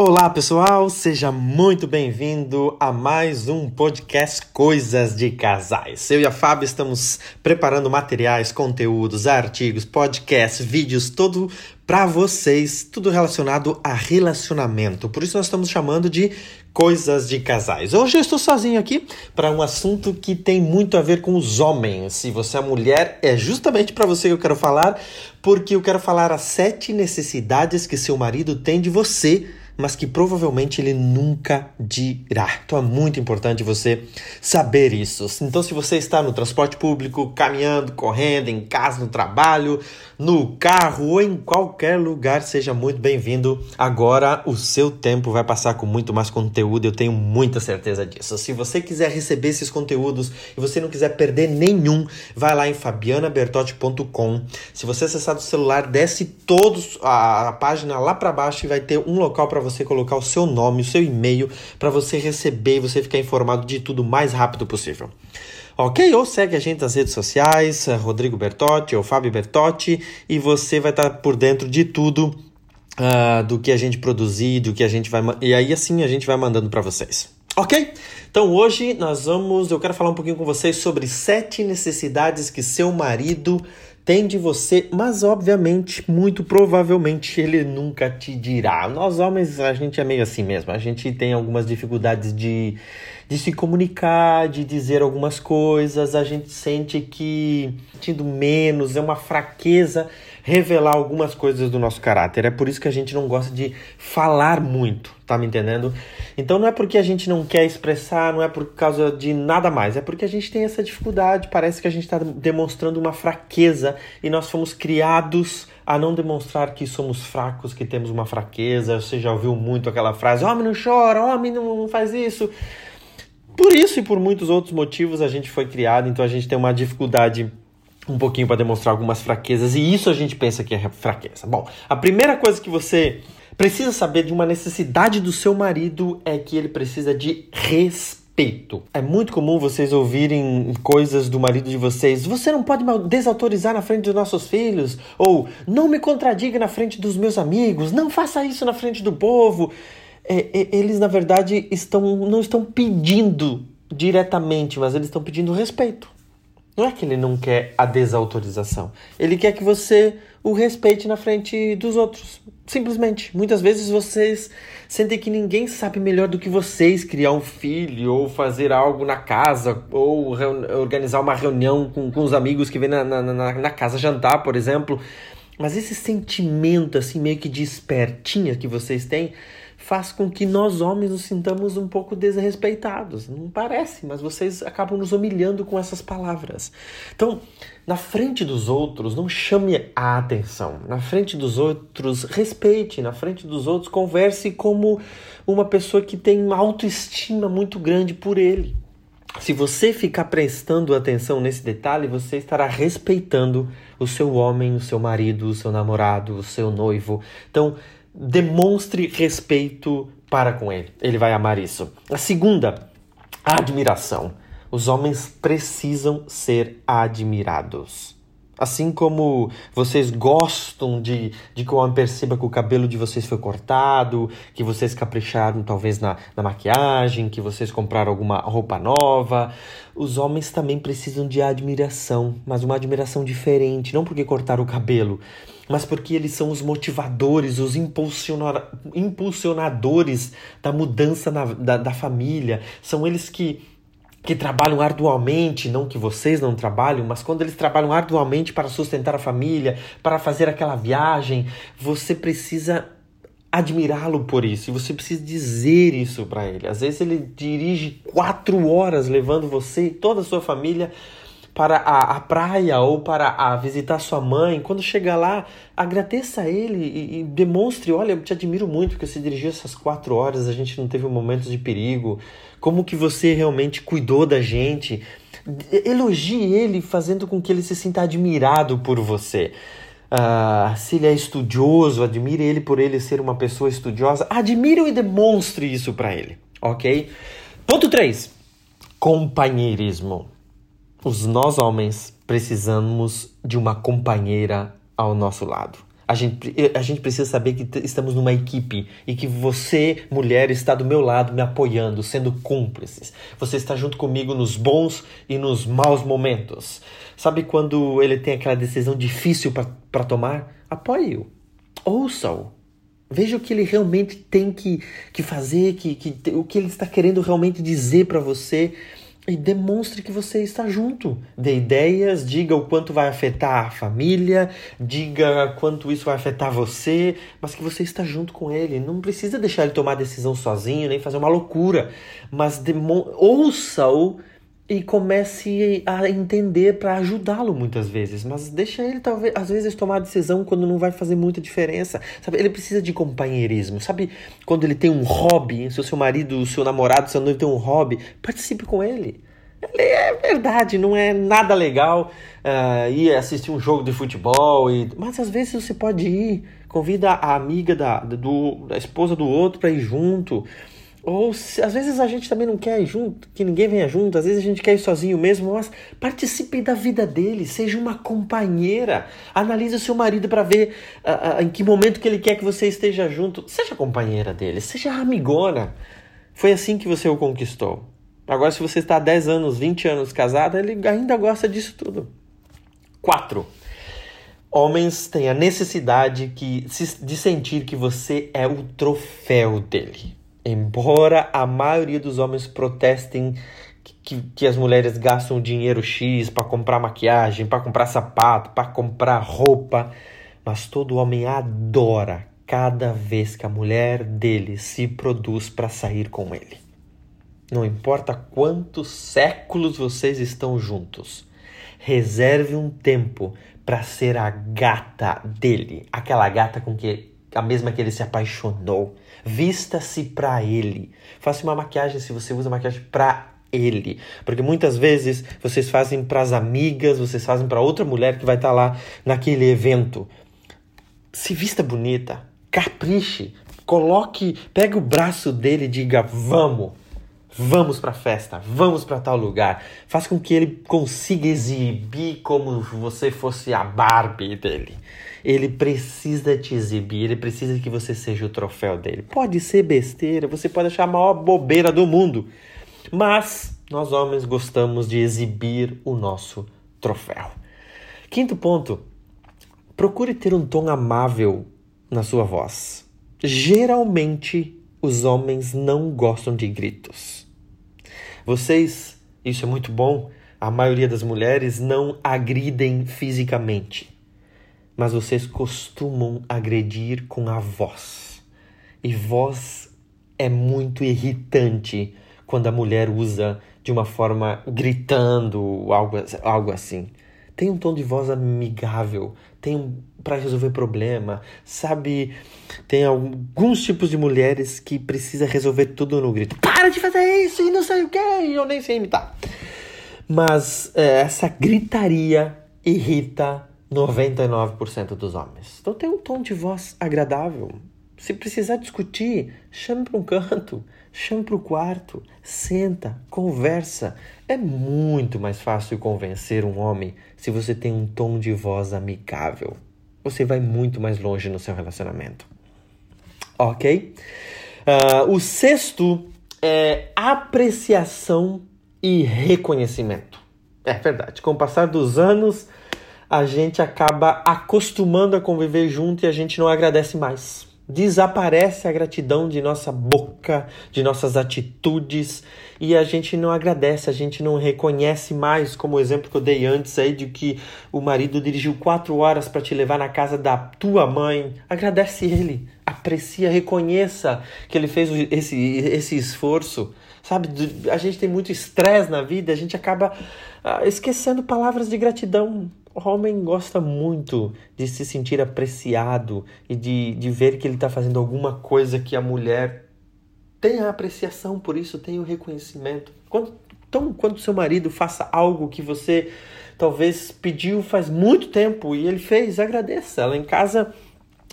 Olá pessoal, seja muito bem-vindo a mais um podcast Coisas de Casais. Eu e a Fábio estamos preparando materiais, conteúdos, artigos, podcasts, vídeos, tudo para vocês, tudo relacionado a relacionamento. Por isso nós estamos chamando de Coisas de Casais. Hoje eu estou sozinho aqui para um assunto que tem muito a ver com os homens. Se você é mulher, é justamente para você que eu quero falar, porque eu quero falar as sete necessidades que seu marido tem de você mas que provavelmente ele nunca dirá. Então é muito importante você saber isso. Então, se você está no transporte público, caminhando, correndo, em casa, no trabalho, no carro ou em qualquer lugar, seja muito bem-vindo. Agora o seu tempo vai passar com muito mais conteúdo, eu tenho muita certeza disso. Se você quiser receber esses conteúdos e você não quiser perder nenhum, vai lá em fabianabertotti.com. Se você acessar do celular, desce todos a, a página lá para baixo e vai ter um local para você colocar o seu nome, o seu e-mail, para você receber e você ficar informado de tudo o mais rápido possível. Ok? Ou segue a gente nas redes sociais, eh, Rodrigo Bertotti ou Fábio Bertotti, e você vai estar por dentro de tudo uh, do que a gente produzir, do que a gente vai. E aí assim a gente vai mandando para vocês. Ok? Então hoje nós vamos. Eu quero falar um pouquinho com vocês sobre sete necessidades que seu marido tem de você, mas obviamente, muito provavelmente ele nunca te dirá. Nós homens, a gente é meio assim mesmo, a gente tem algumas dificuldades de, de se comunicar, de dizer algumas coisas, a gente sente que sentindo menos, é uma fraqueza revelar algumas coisas do nosso caráter. É por isso que a gente não gosta de falar muito, tá me entendendo? Então não é porque a gente não quer expressar, não é por causa de nada mais, é porque a gente tem essa dificuldade, parece que a gente está demonstrando uma fraqueza e nós fomos criados a não demonstrar que somos fracos, que temos uma fraqueza. Você já ouviu muito aquela frase: homem não chora, homem não faz isso. Por isso e por muitos outros motivos a gente foi criado, então a gente tem uma dificuldade um pouquinho para demonstrar algumas fraquezas e isso a gente pensa que é fraqueza. Bom, a primeira coisa que você precisa saber de uma necessidade do seu marido é que ele precisa de respeito. É muito comum vocês ouvirem coisas do marido de vocês. Você não pode desautorizar na frente dos nossos filhos. Ou não me contradiga na frente dos meus amigos. Não faça isso na frente do povo. É, é, eles, na verdade, estão, não estão pedindo diretamente, mas eles estão pedindo respeito. Não é que ele não quer a desautorização. Ele quer que você o respeite na frente dos outros. Simplesmente. Muitas vezes vocês sentem que ninguém sabe melhor do que vocês criar um filho, ou fazer algo na casa, ou organizar uma reunião com, com os amigos que vêm na, na, na, na casa jantar, por exemplo. Mas esse sentimento, assim, meio que de espertinha que vocês têm, faz com que nós homens nos sintamos um pouco desrespeitados. Não parece, mas vocês acabam nos humilhando com essas palavras. Então, na frente dos outros, não chame a atenção. Na frente dos outros, respeite. Na frente dos outros, converse como uma pessoa que tem uma autoestima muito grande por ele. Se você ficar prestando atenção nesse detalhe, você estará respeitando o seu homem, o seu marido, o seu namorado, o seu noivo. Então, demonstre respeito para com ele. Ele vai amar isso. A segunda, admiração. Os homens precisam ser admirados. Assim como vocês gostam de, de que o homem perceba que o cabelo de vocês foi cortado, que vocês capricharam talvez na, na maquiagem, que vocês compraram alguma roupa nova, os homens também precisam de admiração, mas uma admiração diferente, não porque cortaram o cabelo, mas porque eles são os motivadores, os impulsionadores da mudança na, da, da família, são eles que que trabalham arduamente, não que vocês não trabalham, mas quando eles trabalham arduamente para sustentar a família, para fazer aquela viagem, você precisa admirá-lo por isso e você precisa dizer isso para ele. Às vezes ele dirige quatro horas levando você e toda a sua família para a, a praia ou para a visitar sua mãe, quando chegar lá, agradeça a ele e, e, demonstre, olha, eu te admiro muito porque você dirigiu essas quatro horas, a gente não teve um momento de perigo, como que você realmente cuidou da gente. Elogie ele, fazendo com que ele se sinta admirado por você. Uh, se ele é estudioso, admire ele por ele ser uma pessoa estudiosa. Admire e demonstre isso para ele, ok? Ponto 3. Companheirismo. Os nós homens precisamos de uma companheira ao nosso lado. A gente, a gente precisa saber que estamos numa equipe e que você, mulher, está do meu lado me apoiando, sendo cúmplices. Você está junto comigo nos bons e nos maus momentos. Sabe quando ele tem aquela decisão difícil para tomar? Apoie-o. Ouça-o. Veja o que ele realmente tem que, que fazer, que, que, o que ele está querendo realmente dizer para você e demonstre que você está junto. Dê ideias, diga o quanto vai afetar a família, diga quanto isso vai afetar você, mas que você está junto com ele. Não precisa deixar ele tomar decisão sozinho, nem fazer uma loucura, mas ouça-o e comece a entender para ajudá-lo muitas vezes, mas deixa ele talvez às vezes tomar a decisão quando não vai fazer muita diferença, sabe? Ele precisa de companheirismo, sabe? Quando ele tem um hobby, se o seu marido, o seu namorado, seu noivo tem um hobby, participe com ele. Ele é verdade, não é nada legal uh, ir assistir um jogo de futebol, e... mas às vezes você pode ir, convida a amiga da, do, da esposa do outro para ir junto. Ou se, às vezes a gente também não quer ir junto, que ninguém venha junto, às vezes a gente quer ir sozinho mesmo, mas participe da vida dele, seja uma companheira. Analise o seu marido para ver uh, uh, em que momento que ele quer que você esteja junto. Seja companheira dele, seja amigona. Foi assim que você o conquistou. Agora, se você está há 10 anos, 20 anos casada, ele ainda gosta disso tudo. 4. Homens têm a necessidade que, de sentir que você é o troféu dele. Embora a maioria dos homens protestem que, que as mulheres gastam dinheiro X para comprar maquiagem, para comprar sapato, para comprar roupa, mas todo homem adora cada vez que a mulher dele se produz para sair com ele. Não importa quantos séculos vocês estão juntos, reserve um tempo para ser a gata dele, aquela gata com que a mesma que ele se apaixonou Vista-se para ele. Faça uma maquiagem se você usa maquiagem para ele. Porque muitas vezes vocês fazem para as amigas, vocês fazem para outra mulher que vai estar tá lá naquele evento. Se vista bonita, capriche, coloque, pega o braço dele e diga: "Vamos". Vamos para festa, vamos para tal lugar. Faça com que ele consiga exibir como você fosse a Barbie dele. Ele precisa te exibir, ele precisa que você seja o troféu dele. Pode ser besteira, você pode achar a maior bobeira do mundo, mas nós homens gostamos de exibir o nosso troféu. Quinto ponto: procure ter um tom amável na sua voz. Geralmente, os homens não gostam de gritos. Vocês, isso é muito bom, a maioria das mulheres não agridem fisicamente, mas vocês costumam agredir com a voz. E voz é muito irritante quando a mulher usa de uma forma gritando, algo, algo assim. Tem um tom de voz amigável, tem um, para resolver problema, sabe? Tem alguns tipos de mulheres que precisa resolver tudo no grito. Para de fazer isso e não sei o que, eu nem sei imitar. Mas é, essa gritaria irrita 99% dos homens. Então tem um tom de voz agradável. Se precisar discutir, chame para um canto, chame para o quarto, senta, conversa. É muito mais fácil convencer um homem se você tem um tom de voz amigável. Você vai muito mais longe no seu relacionamento. Ok? Uh, o sexto é apreciação e reconhecimento. É verdade. Com o passar dos anos, a gente acaba acostumando a conviver junto e a gente não agradece mais. Desaparece a gratidão de nossa boca, de nossas atitudes, e a gente não agradece, a gente não reconhece mais, como o exemplo que eu dei antes aí, de que o marido dirigiu quatro horas para te levar na casa da tua mãe. Agradece ele, aprecia, reconheça que ele fez esse, esse esforço. Sabe, a gente tem muito estresse na vida, a gente acaba uh, esquecendo palavras de gratidão. Homem gosta muito de se sentir apreciado e de, de ver que ele está fazendo alguma coisa que a mulher tem a apreciação por isso, tem o reconhecimento. Quando, então, quando seu marido faça algo que você talvez pediu faz muito tempo e ele fez, agradeça. Ela em casa,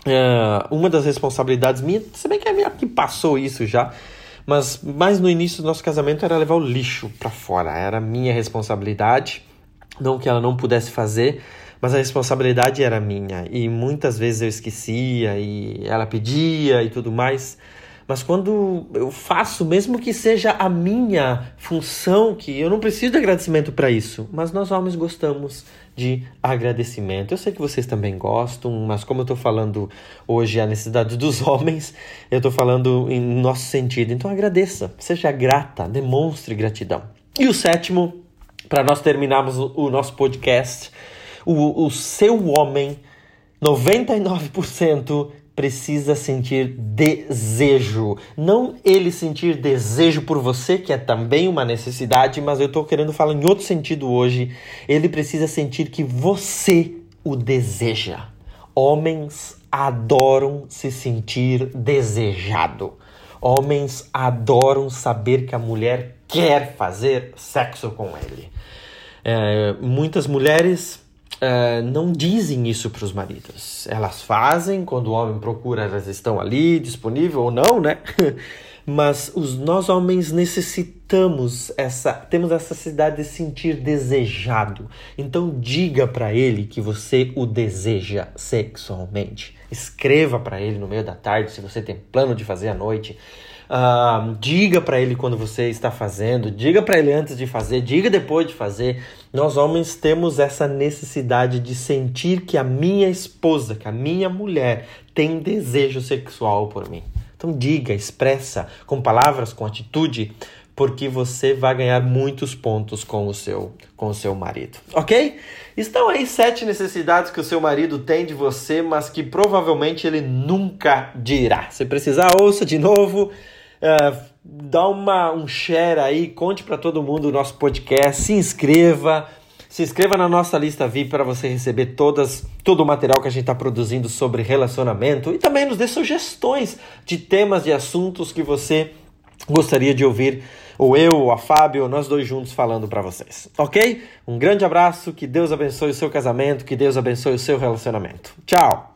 é, uma das responsabilidades minhas, se bem que é minha que passou isso já, mas mais no início do nosso casamento era levar o lixo para fora, era minha responsabilidade. Não que ela não pudesse fazer, mas a responsabilidade era minha e muitas vezes eu esquecia e ela pedia e tudo mais. Mas quando eu faço, mesmo que seja a minha função, que eu não preciso de agradecimento para isso, mas nós homens gostamos de agradecimento. Eu sei que vocês também gostam, mas como eu estou falando hoje a necessidade dos homens, eu estou falando em nosso sentido. Então agradeça, seja grata, demonstre gratidão. E o sétimo, para nós terminarmos o nosso podcast, o, o seu homem, 99% precisa sentir desejo. Não ele sentir desejo por você, que é também uma necessidade, mas eu estou querendo falar em outro sentido hoje. Ele precisa sentir que você o deseja. Homens adoram se sentir desejado. Homens adoram saber que a mulher quer fazer sexo com ele. É, muitas mulheres Uh, não dizem isso para os maridos. Elas fazem, quando o homem procura, elas estão ali, disponível ou não, né? Mas os, nós homens necessitamos essa, temos essa necessidade de sentir desejado. Então diga para ele que você o deseja sexualmente. Escreva para ele no meio da tarde se você tem plano de fazer à noite. Uh, diga para ele quando você está fazendo, diga para ele antes de fazer, diga depois de fazer. Nós homens temos essa necessidade de sentir que a minha esposa, que a minha mulher tem desejo sexual por mim. Então diga, expressa com palavras, com atitude, porque você vai ganhar muitos pontos com o seu com o seu marido, ok? Estão aí sete necessidades que o seu marido tem de você, mas que provavelmente ele nunca dirá. Se precisar, ouça de novo. Uh, dá uma, um share aí, conte para todo mundo o nosso podcast, se inscreva, se inscreva na nossa lista VIP para você receber todas, todo o material que a gente está produzindo sobre relacionamento e também nos dê sugestões de temas e assuntos que você gostaria de ouvir, ou eu, ou a Fábio, nós dois juntos falando para vocês, ok? Um grande abraço, que Deus abençoe o seu casamento, que Deus abençoe o seu relacionamento. Tchau!